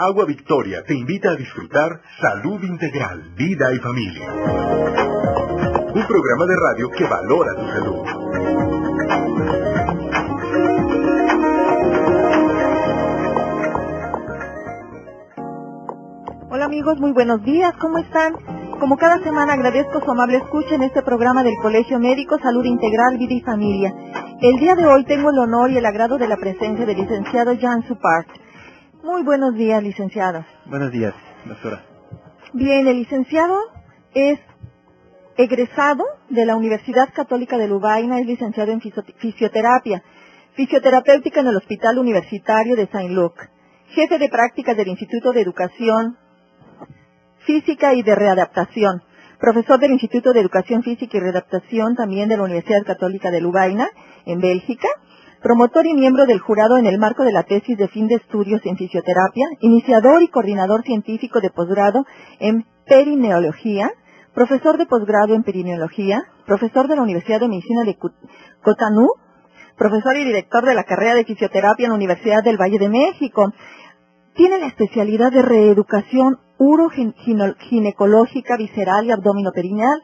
Agua Victoria te invita a disfrutar Salud Integral, Vida y Familia. Un programa de radio que valora tu salud. Hola amigos, muy buenos días, ¿cómo están? Como cada semana agradezco su amable escucha en este programa del Colegio Médico Salud Integral, Vida y Familia. El día de hoy tengo el honor y el agrado de la presencia del licenciado Jan Supart. Muy buenos días, licenciado. Buenos días, doctora. Bien, el licenciado es egresado de la Universidad Católica de Lubaina, es licenciado en fisioterapia, fisioterapéutica en el Hospital Universitario de Saint Luc, jefe de prácticas del Instituto de Educación Física y de Readaptación, profesor del Instituto de Educación Física y Readaptación también de la Universidad Católica de Lubaina, en Bélgica, promotor y miembro del jurado en el marco de la tesis de fin de estudios en fisioterapia, iniciador y coordinador científico de posgrado en perineología, profesor de posgrado en perineología, profesor de la Universidad de Medicina de Cotanú, profesor y director de la carrera de fisioterapia en la Universidad del Valle de México. Tiene la especialidad de reeducación uroginecológica visceral y abdominoperineal,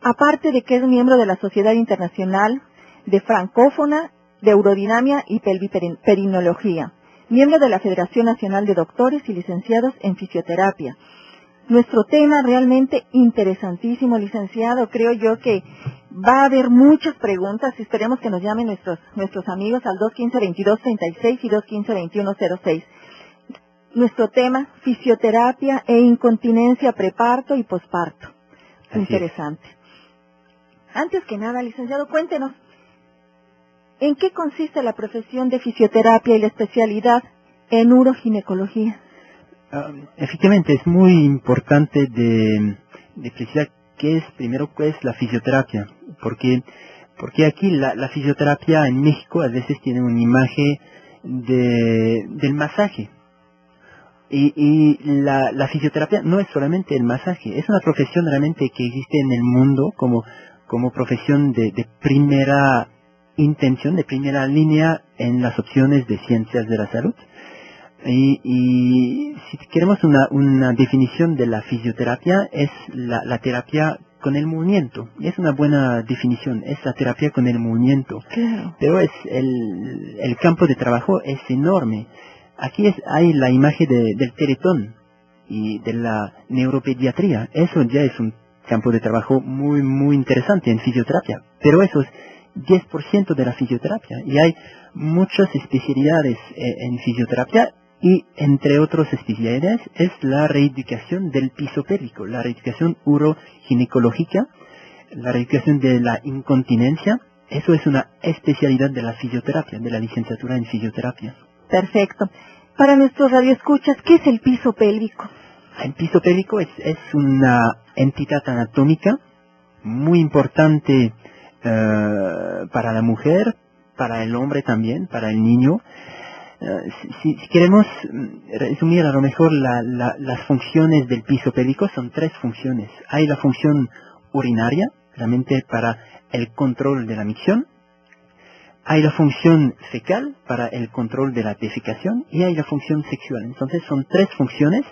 aparte de que es miembro de la Sociedad Internacional de Francófona de Urodinamia y Pelviperinología, miembro de la Federación Nacional de Doctores y Licenciados en Fisioterapia. Nuestro tema realmente interesantísimo, licenciado. Creo yo que va a haber muchas preguntas. Esperemos que nos llamen nuestros, nuestros amigos al 215-2236 y 215-2106. Nuestro tema, fisioterapia e incontinencia preparto y posparto. Interesante. Antes que nada, licenciado, cuéntenos, ¿En qué consiste la profesión de fisioterapia y la especialidad en uroginecología? Ah, efectivamente, es muy importante de, precisar qué es, primero, qué la fisioterapia, porque, porque aquí la, fisioterapia en México a veces tiene una imagen de, del masaje. Y, la, fisioterapia no es solamente el masaje, es una profesión realmente que existe en el mundo como, como profesión de primera intención de primera línea en las opciones de ciencias de la salud. Y, si queremos una, una, definición de la fisioterapia, es la, terapia con el movimiento. Y es una buena definición, es la terapia con el movimiento. Pero es el, el, campo de trabajo es enorme. Aquí es, hay la imagen del teletón y de la neuropediatría. Eso ya es un campo de trabajo muy, muy interesante en fisioterapia. Pero eso es 10% de la fisioterapia y hay muchas especialidades eh, en fisioterapia y entre otras especialidades es la reeducación del piso pélvico, la reeducación uroginecológica, la reeducación de la incontinencia. Eso es una especialidad de la fisioterapia, de la licenciatura en fisioterapia. Perfecto. Para nuestros radioescuchas, ¿qué es el piso pélvico? El piso pélvico es, es una entidad anatómica muy importante eh, para la mujer, para el hombre también, para el niño. Eh, si, queremos mm, resumir a lo mejor las funciones del piso pélvico, son tres funciones. Hay la función urinaria, realmente para el control de la micción. Hay la función fecal para el control de la defecación y hay la función sexual. Entonces son tres funciones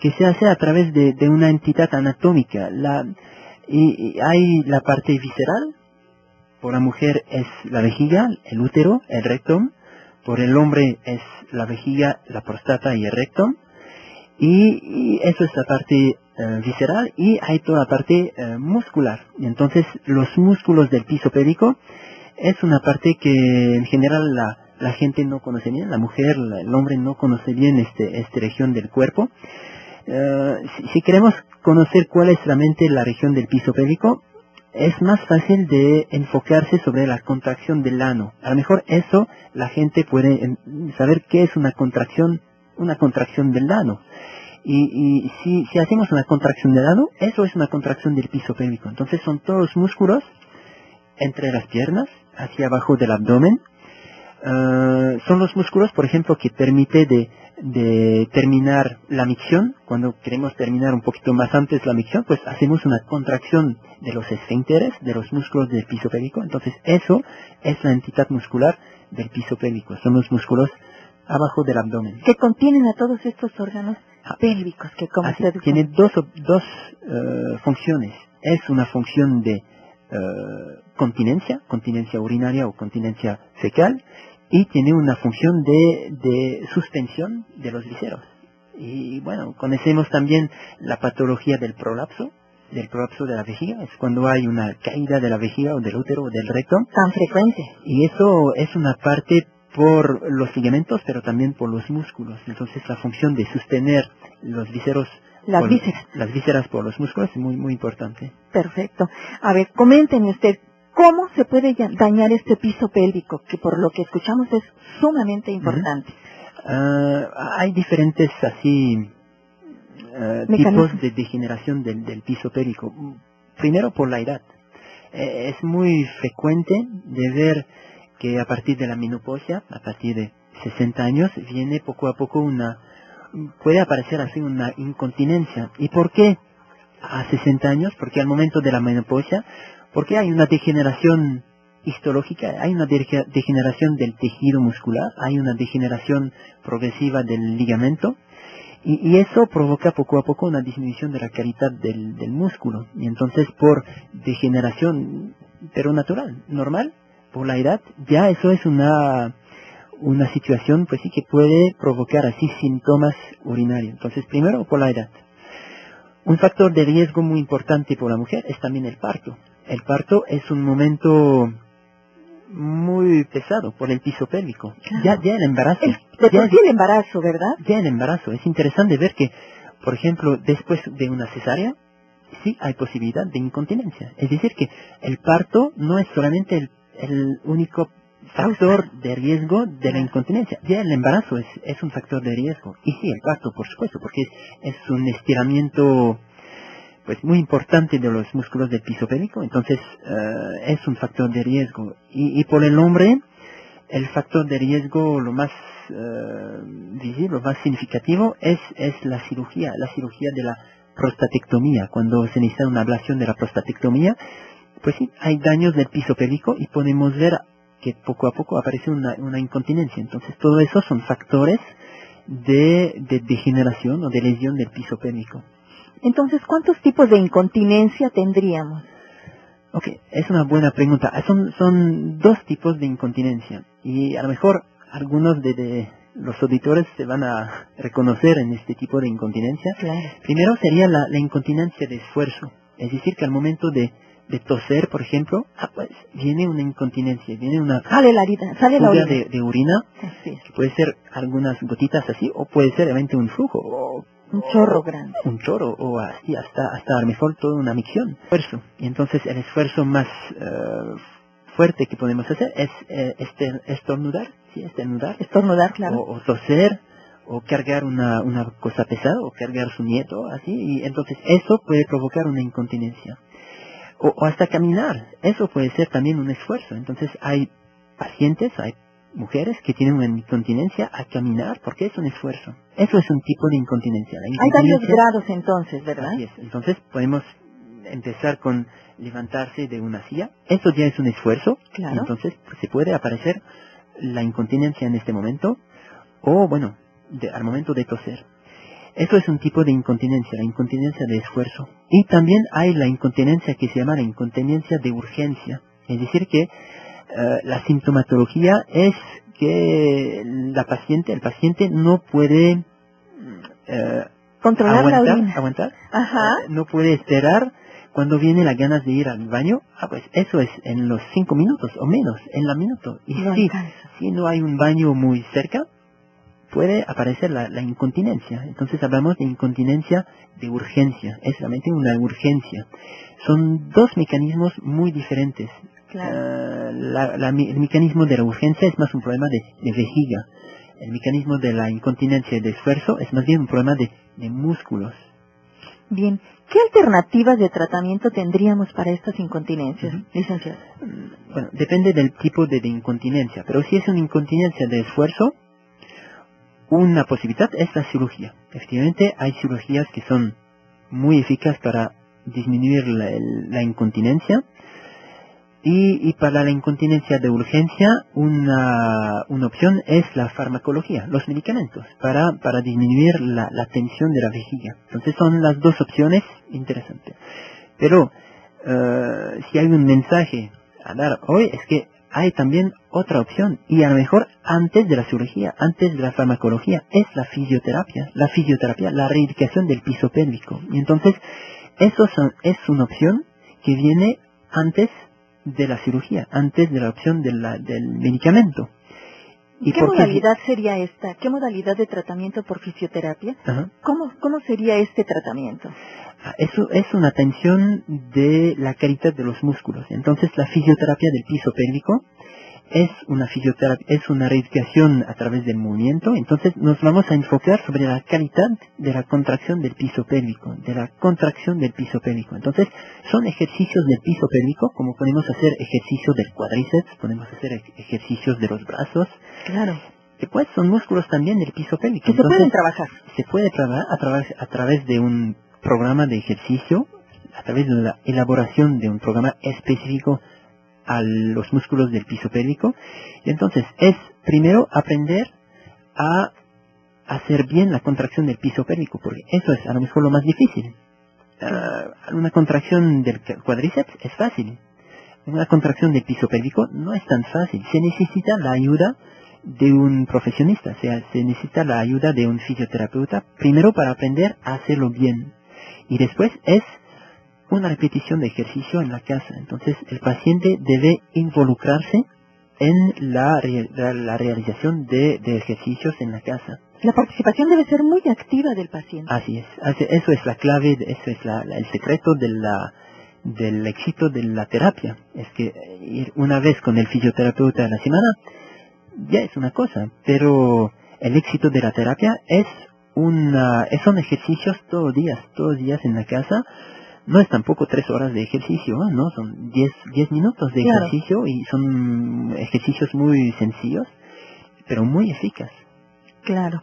que se hace a través de, una entidad anatómica. y, hay la parte visceral, por la mujer es la vejiga, el útero, el rectum. Por el hombre es la vejiga, la prostata y el rectum. Y, eso es la parte eh, visceral y hay toda la parte eh, muscular. Entonces los músculos del piso pélvico es una parte que en general la, gente no conoce bien, la mujer, el hombre no conoce bien este, esta región del cuerpo. Eh, si, si, queremos conocer cuál es realmente la región del piso pélvico, es más fácil de enfocarse sobre la contracción del ano. A lo mejor eso la gente puede em, saber qué es una contracción, una contracción del ano. Y, si, si, hacemos una contracción del ano, eso es una contracción del piso pélvico. Entonces son todos músculos entre las piernas, hacia abajo del abdomen. Ah, son los músculos, por ejemplo, que permite de de terminar la micción, cuando queremos terminar un poquito más antes la micción, pues hacemos una contracción de los esfínteres, de los músculos del piso pélvico. Entonces eso es la entidad muscular del piso pélvico. Son los músculos abajo del abdomen. Que contienen a todos estos órganos Ah. pélvicos que como Así, usted dijo. tiene dos, dos eh, funciones. Es una función de eh, continencia, continencia urinaria o continencia fecal, y tiene una función de, de suspensión de los viseros. Y bueno, conocemos también la patología del prolapso, del prolapso de la vejiga, es cuando hay una caída de la vejiga o del útero o del recto, tan frecuente. y eso es una parte por los ligamentos, pero también por los músculos. Entonces la función de sostener los viseros, Las por- vísceras. las vísceras por los músculos es muy muy importante. Perfecto. A ver, coméntenme usted, ¿cómo se puede dañar este piso pélvico? Que por lo que escuchamos es sumamente importante. Ah, hay diferentes así eh, tipos de degeneración del, del piso pélvico. Primero por la edad. Eh, es muy frecuente de ver que a partir de la menopausia, a partir de 60 años, viene poco a poco una, puede aparecer así una incontinencia. ¿Y por qué a 60 años? Porque al momento de la menopausia, porque hay una degeneración histológica, hay una dege- degeneración del tejido muscular, hay una degeneración progresiva del ligamento, y, y eso provoca poco a poco una disminución de la calidad del, del músculo. Y entonces por degeneración, pero natural, normal, por la edad, ya eso es una, una situación pues sí que puede provocar así síntomas urinarios. Entonces primero por la edad. Un factor de riesgo muy importante por la mujer es también el parto. El parto es un momento muy pesado por el piso pélvico. Ya, ya el embarazo. El, de ya sí el embarazo, ¿verdad? ya el embarazo. Es interesante ver que, por ejemplo, después de una cesárea, sí hay posibilidad de incontinencia. Es decir, que el parto no es solamente el, el único factor de riesgo de la incontinencia. Ya el embarazo es, es un factor de riesgo. Y sí, el parto, por supuesto, porque es, es un estiramiento pues muy importante de los músculos del piso pélvico, entonces eh, es un factor de riesgo. Y, por el hombre, el factor de riesgo lo más eh, visible, lo más significativo es, es la cirugía, la cirugía de la prostatectomía. Cuando se necesita una ablación de la prostatectomía, pues sí, hay daños del piso pélvico y podemos ver que poco a poco aparece una, una incontinencia. Entonces todo eso son factores de, de degeneración o de lesión del piso pélvico. Entonces, ¿cuántos tipos de incontinencia tendríamos? Ok, es una buena pregunta. Son, son dos tipos de incontinencia y a lo mejor algunos de, de los auditores se van a reconocer en este tipo de incontinencia. Claro. Primero sería la, la incontinencia de esfuerzo, es decir, que al momento de, de toser, por ejemplo, ah, pues viene una incontinencia, viene una Sale la sale la orina. de, es. que puede ser algunas gotitas así, o puede ser realmente un flujo, o Un chorro grande. un chorro o así hasta hasta a lo mejor toda una micción. Esfuerzo. Y entonces el esfuerzo más eh, fuerte que podemos hacer es eh, este, estornudar sí estornudar. Estornudar, claro. o, o toser o cargar una, una cosa pesada o cargar su nieto así y entonces eso puede provocar una incontinencia. O, o hasta caminar eso puede ser también un esfuerzo. Entonces hay pacientes hay mujeres que tienen una incontinencia a caminar porque es un esfuerzo eso es un tipo de incontinencia La Hay varios grados entonces, ¿verdad? Así es. Entonces podemos empezar con levantarse de una silla. Eso ya es un esfuerzo. Claro. Entonces pues, se puede aparecer la incontinencia en este momento o, bueno, de- al momento de toser. Eso es un tipo de incontinencia, la incontinencia de esfuerzo. Y también hay la incontinencia que se llama la incontinencia de urgencia. Es decir, que eh, la sintomatología es que la paciente, el paciente no puede eh, Controlar la aguantar, orina. aguantar, Ajá. eh, no puede esperar cuando viene las ganas de ir al baño, ah, pues eso es en los cinco minutos o menos, en la minuto. Y No si, si no hay un baño muy cerca, puede aparecer la, la incontinencia. Entonces hablamos de incontinencia de urgencia, es realmente una urgencia. Son dos mecanismos muy diferentes. Claro. Eh, la- la el mecanismo de la urgencia es más un problema de, de vejiga. El mecanismo de la incontinencia de esfuerzo es más bien un problema de, de músculos. Bien. ¿Qué alternativas de tratamiento tendríamos para estas incontinencias, Ujú. licenciado? Mm, Bueno, depende del tipo de, de incontinencia, pero si es una incontinencia de esfuerzo, una posibilidad es la cirugía. Efectivamente, hay cirugías que son muy eficaces para disminuir la, la incontinencia. Y, para la incontinencia de urgencia, una, una opción es la farmacología, los medicamentos, para, para disminuir la, la tensión de la vejiga. Entonces son las dos opciones interesantes. Pero eh, si hay un mensaje a dar hoy es que hay también otra opción y a lo mejor antes de la cirugía, antes de la farmacología, es la fisioterapia, la fisioterapia, la reeducación del piso pélvico. Y entonces eso son- es una opción que viene antes de la cirugía, antes de la opción de la- del medicamento. ¿Qué por qué? modalidad sería esta? ¿Qué modalidad de tratamiento por fisioterapia? Ajá. ¿Cómo, cómo sería este tratamiento? Ah, Eso es una tensión de la calidad de los músculos. Entonces la fisioterapia del piso pélvico es una fisioterapia, es una reeducación a través del movimiento. Entonces nos vamos a enfocar sobre la calidad de la contracción del piso pélvico, de la contracción del piso pélvico. Entonces son ejercicios del piso pélvico, como podemos hacer ejercicios del cuádriceps, podemos hacer ej- ejercicios de los brazos, Claro. que pues son músculos también del piso pélvico. Que se pueden trabajar. se puede trabajar a través, a través de un programa de ejercicio, a través de la elaboración de un programa específico a los músculos del piso pélvico. Entonces es primero aprender a hacer bien la contracción del piso pélvico, porque eso es a lo mejor lo más difícil. Ah, una contracción del cu- cuádriceps es fácil. Una contracción del piso pélvico no es tan fácil. Se necesita la ayuda de un profesionista, o sea, se necesita la ayuda de un fisioterapeuta, primero para aprender a hacerlo bien. Y después es una repetición de ejercicio en la casa. Entonces el paciente debe involucrarse en la, la- realización de, de ejercicios en la casa. La participación debe ser muy activa del paciente. Así es, eso es la clave, eso es la- el secreto de la, del éxito de la terapia. Es que eh, ir una vez con el fisioterapeuta a la semana ya es una cosa, pero el éxito de la terapia es una, es- son ejercicios todos días, todos los días en la casa. No es tampoco tres horas de ejercicio, ¿eh? ¿no? Son diez, diez minutos de Claro. ejercicio y son ejercicios muy sencillos, pero muy eficaz. Claro.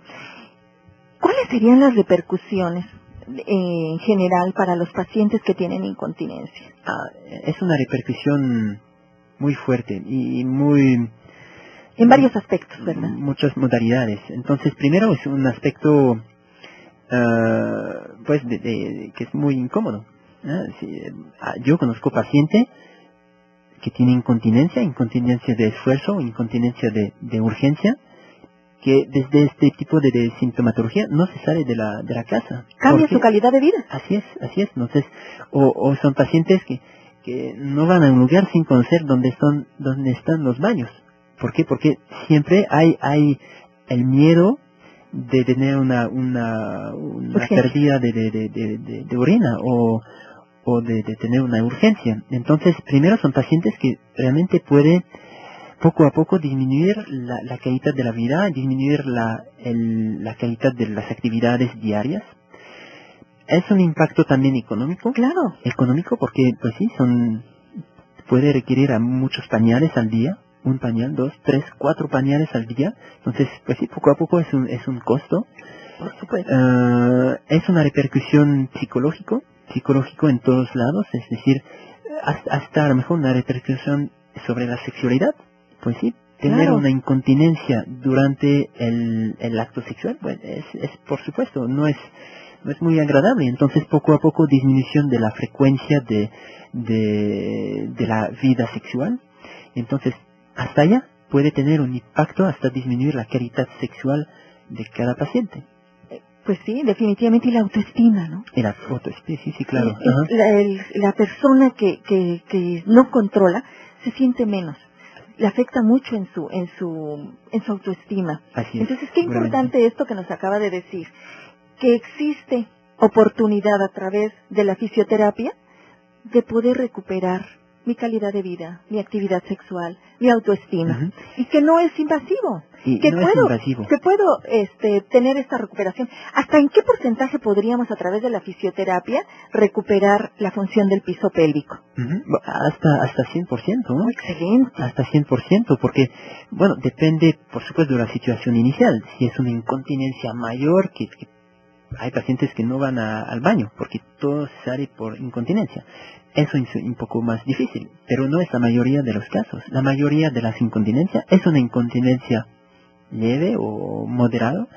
¿Cuáles serían las repercusiones eh, en general para los pacientes que tienen incontinencia? Ah, es una repercusión muy fuerte y muy En varios aspectos, ¿verdad? muchas modalidades. Entonces, primero es un aspecto ah, pues de, de- que es muy incómodo. ¿Eh? Si, ah, yo conozco pacientes que tienen incontinencia, incontinencia de esfuerzo, incontinencia de, de urgencia, que desde este tipo de, de sintomatología no se sale de la, de la casa. Cambia su calidad de vida. Así es, así es. Entonces, o, o son pacientes que, que no van a un lugar sin conocer dónde están, dónde están los baños. ¿Por qué? Porque siempre hay, hay el miedo de tener una, una, una pérdida de, de, de, de, de- de orina o, o de, de tener una urgencia. Entonces, primero son pacientes que realmente puede poco a poco disminuir la, la calidad de la vida, disminuir la, el- la calidad de las actividades diarias. Es un impacto también económico, Claro. económico porque pues sí, son, puede requerir a muchos pañales al día, un pañal, dos, tres, cuatro pañales al día, entonces pues sí, poco a poco es un, es un costo. Por supuesto. Eh, es una repercusión psicológico, psicológico en todos lados, es decir, hasta, hasta a lo mejor una repercusión sobre la sexualidad, pues sí, tener Claro. una incontinencia durante el, el acto sexual, pues es, es por supuesto, no es, no es muy agradable, entonces poco a poco disminución de la frecuencia de, de, de la vida sexual, entonces hasta allá puede tener un impacto hasta disminuir la calidad sexual de cada paciente. Pues sí, definitivamente. Y la autoestima, ¿no? En la foto, sí, sí, claro. Sí, la, el- la persona que, que, que no controla se siente menos. Le afecta mucho en su, en su, en su autoestima. Así es. Entonces, qué importante esto que nos acaba de decir, que existe oportunidad a través de la fisioterapia de poder recuperar mi calidad de vida, mi actividad sexual, mi autoestima, y que no es invasivo, Y que no es puedo, invasivo. que puedo este, tener esta recuperación. ¿Hasta en qué porcentaje podríamos a través de la fisioterapia recuperar la función del piso pélvico? Bu- Hasta, hasta 100%, ¿no? Oh, excelente. Hasta 100%, porque, bueno, depende, por supuesto, de la situación inicial. Si es una incontinencia mayor, que, que hay pacientes que no van al baño porque todo se sale por incontinencia. Eso es un poco más difícil, pero no es la mayoría de los casos. La mayoría de las incontinencias es una incontinencia leve o moderado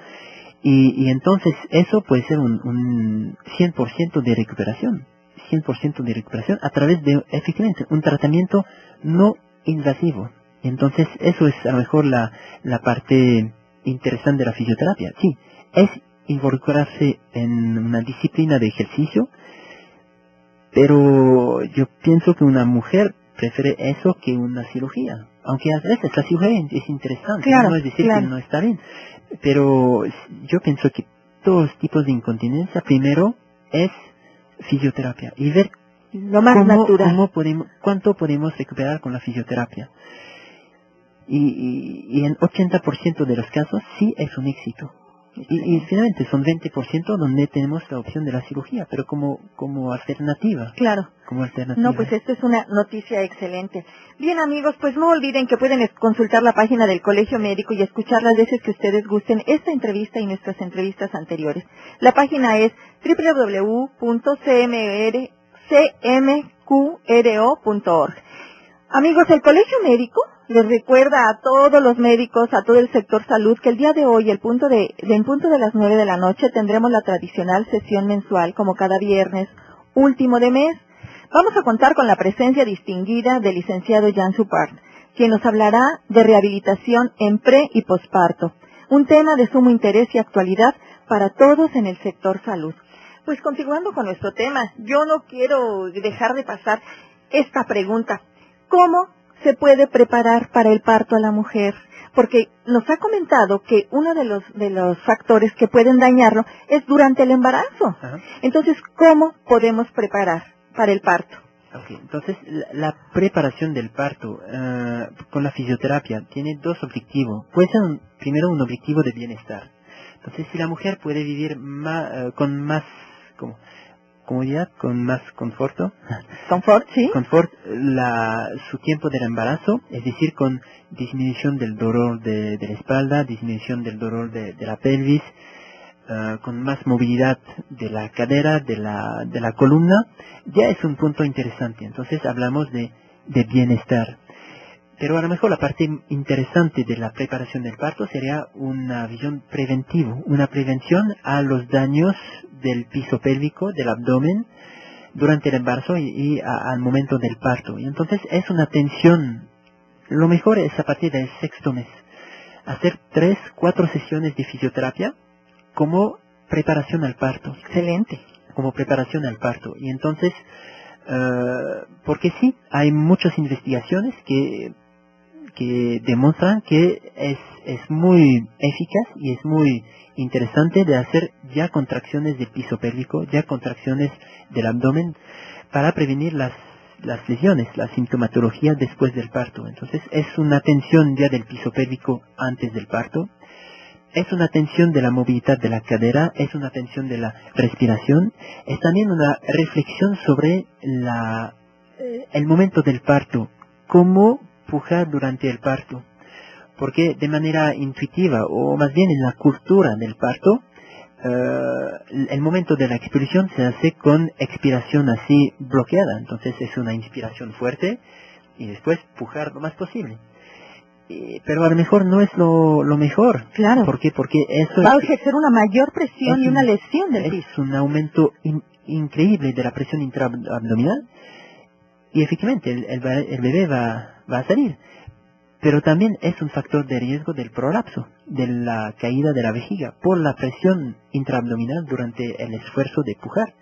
y, entonces eso puede ser un, un 100% de recuperación, 100% de recuperación a través de efectivamente un tratamiento no invasivo. Entonces eso es a lo mejor la, la parte interesante de la fisioterapia. Sí, es involucrarse en una disciplina de ejercicio, pero yo pienso que una mujer prefiere eso que una cirugía. Aunque a veces la cirugía es interesante, no es decir que no está bien. Pero yo pienso que todos los tipos de incontinencia, primero es fisioterapia y ver lo más cómo, natural. Cómo podemos, cuánto podemos recuperar con la fisioterapia. Y, y, y en 80% de los casos sí es un éxito. Y, finalmente son 20% donde tenemos la opción de la cirugía, pero como, como alternativa. Claro. Como alternativa. No, pues esto es una noticia excelente. Bien amigos, pues no olviden que pueden consultar la página del Colegio Médico y escuchar las veces que ustedes gusten esta entrevista y nuestras entrevistas anteriores. La página es www.cmqro.org. Amigos, el Colegio Médico les recuerda a todos los médicos, a todo el sector salud, que el día de hoy, el punto de, en punto de las nueve de la noche, tendremos la tradicional sesión mensual, como cada viernes, último de mes. Vamos a contar con la presencia distinguida del licenciado Jan Supart, quien nos hablará de rehabilitación en pre y posparto, un tema de sumo interés y actualidad para todos en el sector salud. Pues continuando con nuestro tema, yo no quiero dejar de pasar esta pregunta. ¿Cómo se puede preparar para el parto a la mujer? Porque nos ha comentado que uno de los, de los factores que pueden dañarlo es durante el embarazo. Entonces, ¿cómo podemos preparar para el parto? entonces, la, preparación del parto eh, con la fisioterapia tiene dos objetivos. Puede ser primero un objetivo de bienestar. Entonces, si la mujer puede vivir eh, con más como, comodidad, con más conforto. Confort, sí. Confort, la, su tiempo del embarazo, es decir, con disminución del dolor de, la espalda, disminución del dolor de, la pelvis, ah, con más movilidad de la cadera, de la, de la columna, ya es un punto interesante. Entonces hablamos de, de bienestar. Pero a lo mejor la parte interesante de la preparación del parto sería una visión preventiva, una prevención a los daños del piso pélvico, del abdomen, durante el embarazo y, al momento del parto. Y entonces es una tensión. Lo mejor es a partir del sexto mes. Hacer tres, cuatro sesiones de fisioterapia como preparación al parto. Excelente. Como preparación al parto. Y entonces, eh, porque sí, hay muchas investigaciones que que demuestran que es, es muy eficaz y es muy interesante de hacer ya contracciones del piso pélvico, ya contracciones del abdomen para prevenir las, las lesiones, la sintomatología después del parto. Entonces es una tensión ya del piso pélvico antes del parto, es una tensión de la movilidad de la cadera, es una tensión de la respiración, es también una reflexión sobre la, eh, el momento del parto, cómo pujar durante el parto, porque de manera intuitiva o más bien en la cultura del parto, eh, el momento de la expiración se hace con expiración así bloqueada, entonces es una inspiración fuerte y después pujar lo más posible. pero a lo mejor no es lo, mejor. Claro. ¿Por qué? Porque eso va a ejercer una mayor presión y una lesión del Es un aumento increíble de la presión intraabdominal y efectivamente el, el bebé va, va a salir. Pero también es un factor de riesgo del prolapso, de la caída de la vejiga, por la presión intraabdominal durante el esfuerzo de pujar.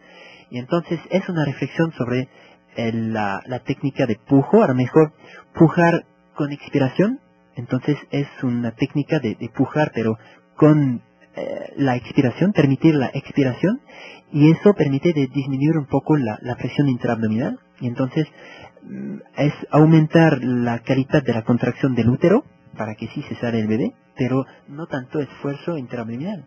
Y entonces es una reflexión sobre la, técnica de pujo, a lo mejor pujar con expiración, entonces es una técnica de, pujar, pero con eh, la expiración, permitir la expiración, y eso permite de disminuir un poco la, la presión intraabdominal, y entonces es aumentar la calidad de la contracción del útero para que sí se sale el bebé, pero no tanto esfuerzo intraabdominal.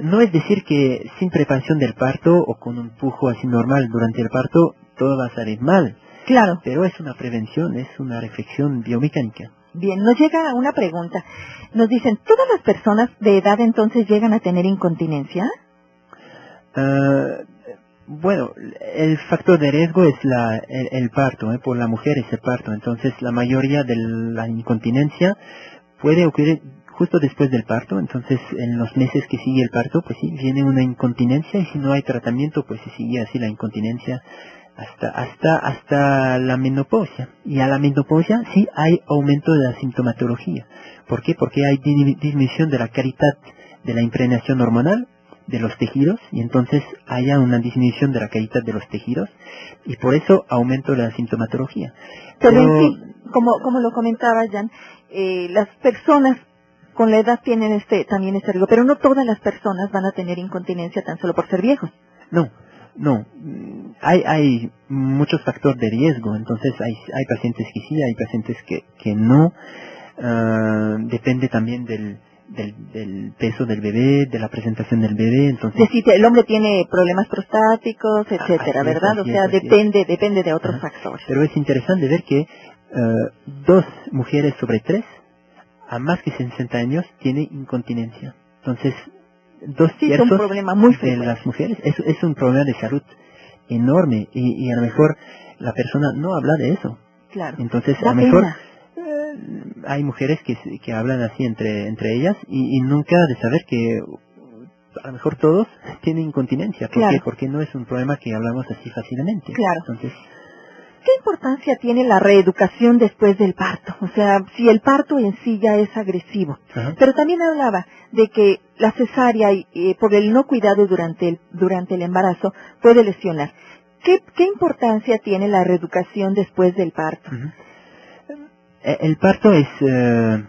No es decir que sin preparación del parto o con un pujo así normal durante el parto todo va a salir mal. Claro. Pero es una prevención, es una reflexión biomecánica. Bien, nos llega una pregunta. Nos dicen, ¿todas las personas de edad entonces llegan a tener incontinencia? Ah, bueno, el factor de riesgo es la, el, parto, ¿eh? por la mujer es el parto. Entonces, la mayoría de la incontinencia puede ocurrir justo después del parto. Entonces, en los meses que sigue el parto, pues sí, viene una incontinencia y si no hay tratamiento, pues se sigue así la incontinencia hasta hasta hasta la menopausia. Y a la menopausia sí hay aumento de la sintomatología. ¿Por qué? Porque hay dismi- disminución de la calidad de la impregnación hormonal de los tejidos y entonces haya una disminución de la calidad de los tejidos y por eso aumento la sintomatología. Pero en sí, como, como lo comentaba Jan, eh, las personas con la edad tienen este también este riesgo, pero no todas las personas van a tener incontinencia tan solo por ser viejos. No, no. Mm, Hay, hay muchos factores de riesgo, entonces hay, hay pacientes que sí, hay pacientes que, que no. Ah, depende también del, del, del peso del bebé, de la presentación del bebé, Es entonces... decir, el hombre tiene problemas prostáticos, etcétera, así es, ¿verdad? O así sea, es, es. depende, depende de otros Ajá. factores. Pero es interesante ver que ah, dos mujeres sobre tres, a más que 60 años, tienen incontinencia. Entonces, dos Sí, es un tercios problema muy de las mujeres es, es un problema de salud enorme y, y a lo mejor la persona no habla de eso. Claro. Entonces, Da a lo mejor pena. Hay mujeres que, hablan así entre, entre ellas y, y nunca de saber que a lo mejor todos tienen incontinencia. ¿Por Claro. qué? Porque no es un problema que hablamos así fácilmente. Claro. Entonces, ¿Qué importancia tiene la reeducación después del parto? O sea, si el parto en sí ya es agresivo. ajá. Pero también hablaba de que la cesárea, eh, por el no cuidado durante el, durante el embarazo, puede lesionar. ¿Qué, ¿Qué importancia tiene la reeducación después del parto? Eh, El parto es eh,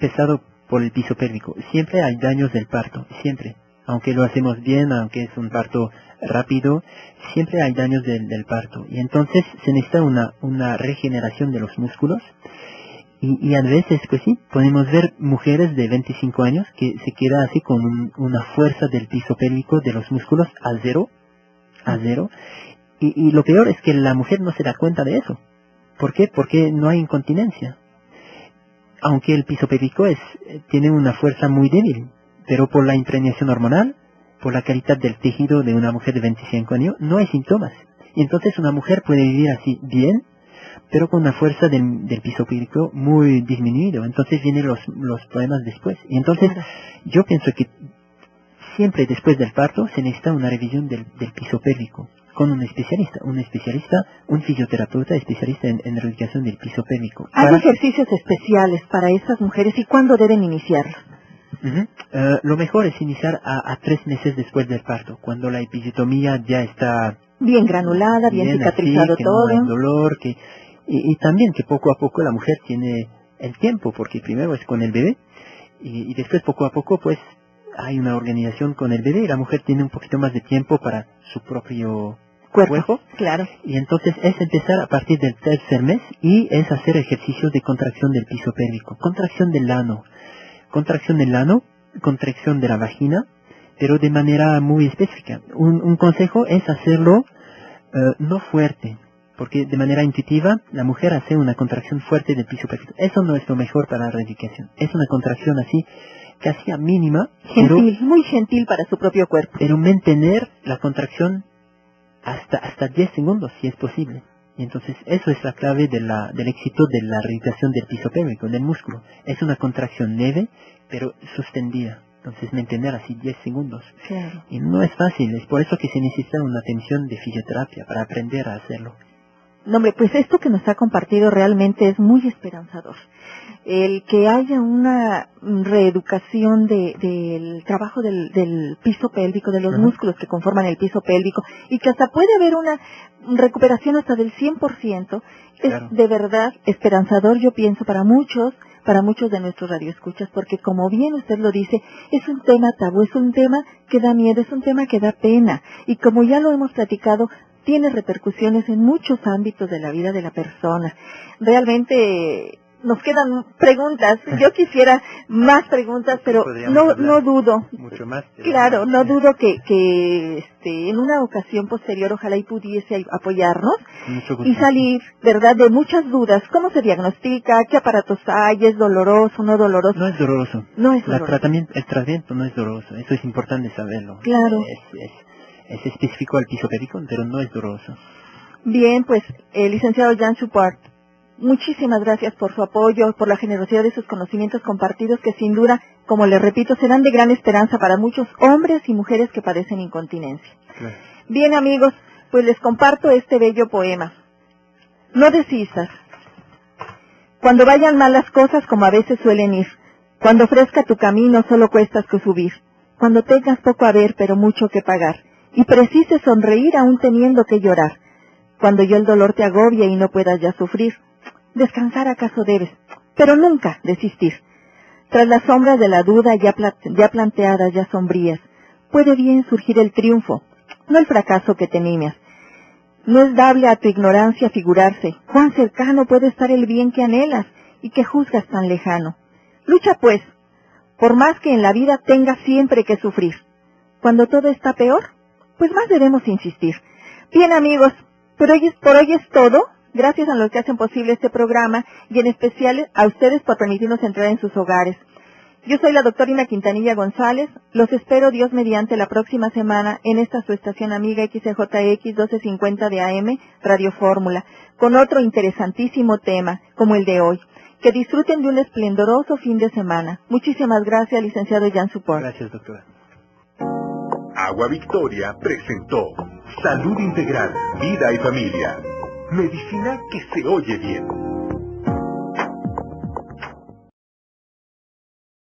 pesado por el piso pélvico. Siempre hay daños del parto, siempre. Aunque lo hacemos bien, aunque es un parto rápido, siempre hay daños del, parto. Y entonces se necesita una, regeneración de los músculos. Y, y a veces, pues sí, podemos ver mujeres de 25 años que se queda así con un- una fuerza del piso pélvico de los músculos a cero, a cero. Y, y lo peor es que la mujer no se da cuenta de eso. ¿Por qué? Porque no hay incontinencia. Aunque el piso pélvico es, eh, tiene una fuerza muy débil, pero por la impregnación hormonal, por la calidad del tejido de una mujer de 25 años, no hay síntomas. Y entonces una mujer puede vivir así bien, pero con una fuerza del, del piso pélvico muy disminuido. Entonces vienen los, los problemas después. Y entonces yo pienso que siempre después del parto se necesita una revisión del, del piso pélvico con un especialista, un especialista, un fisioterapeuta especialista en, en del piso pélvico. ¿Hay Para- ejercicios especiales para esas mujeres y cuándo deben iniciarlos? Eh, lo mejor es iniciar a, a tres meses después del parto, cuando la episiotomía ya está Bien granulada, bien, así, cicatrizado que todo. no hay dolor, que y, y también que poco a poco la mujer tiene el tiempo, porque primero es con el bebé y, y después poco a poco pues hay una organización con el bebé y la mujer tiene un poquito más de tiempo para su propio cuerpo. cuerpo. Claro. Y entonces es empezar a partir del tercer mes y es hacer ejercicios de contracción del piso pélvico, contracción del ano, contracción del ano, contracción de la vagina, pero de manera muy específica. Un, un consejo es hacerlo eh, no fuerte, porque de manera intuitiva la mujer hace una contracción fuerte del piso pélvico. Eso no es lo mejor para la erradicación. Es una contracción así, casi a mínima, pero, muy gentil para su propio cuerpo. pero mantener la contracción hasta, hasta 10 segundos, si es posible. Y entonces eso es la clave de la, del éxito de la erradicación del piso pélvico, del músculo. Es una contracción leve, pero suspendida. Entonces mantener así 10 segundos. Claro. Y no es fácil, es por eso que se necesita una atención de fisioterapia para aprender a hacerlo. No, hombre, pues esto que nos ha compartido realmente es muy esperanzador. El que haya una reeducación de- del trabajo del, del piso pélvico, de los músculos que conforman el piso pélvico, y que hasta puede haber una recuperación hasta del 100%, es Claro. de verdad esperanzador, yo pienso, para muchos, para muchos de nuestros radioescuchas, porque como bien usted lo dice, es un tema tabú, es un tema que da miedo, es un tema que da pena, y como ya lo hemos platicado, tiene repercusiones en muchos ámbitos de la vida de la persona. Realmente nos quedan preguntas. Yo quisiera más preguntas, pero no, no dudo. Mucho más. Claro, no dudo que, que este, en una ocasión posterior ojalá y pudiese apoyarnos y salir, ¿verdad?, de muchas dudas. ¿Cómo se diagnostica? ¿Qué aparatos hay? ¿Es doloroso? ¿No doloroso? No es doloroso. No es doloroso. tratamiento, el tratamiento no es doloroso. Eso es importante saberlo. Claro. Es, es, específico al piso pélvico, pero no es doloroso. Bien, pues, el licenciado Jan Support, Muchísimas gracias por su apoyo, por la generosidad de sus conocimientos compartidos que sin duda, como le repito, serán de gran esperanza para muchos hombres y mujeres que padecen incontinencia. Bien amigos, pues les comparto este bello poema. No desistas. Cuando vayan mal las cosas como a veces suelen ir, cuando ofrezca tu camino solo cuestas que subir, cuando tengas poco a ver pero mucho que pagar, y precises sonreír aún teniendo que llorar, cuando yo el dolor te agobie y no puedas ya sufrir, Descansar acaso debes, pero nunca desistir. Tras las sombras de la duda ya, ya planteadas, ya sombrías, puede bien surgir el triunfo, no el fracaso que temías. No es dable a tu ignorancia figurarse cuán cercano puede estar el bien que anhelas y que juzgas tan lejano. Lucha pues, por más que en la vida tengas siempre que sufrir. Cuando todo está peor, pues más debemos insistir. Bien amigos, por hoy es todo. Gracias a los que hacen posible este programa y en especial a ustedes por permitirnos entrar en sus hogares. Yo soy la doctora Quintanilla González. Los espero Dios mediante la próxima semana en esta su estación amiga XJX 1250 de AM, Radio Fórmula, con otro interesantísimo tema como el de hoy. Que disfruten de un esplendoroso fin de semana. Muchísimas gracias, licenciado Jan Support. Gracias, doctora. Agua Victoria presentó Salud Integral, Vida y Familia. Medicina que se oye bien.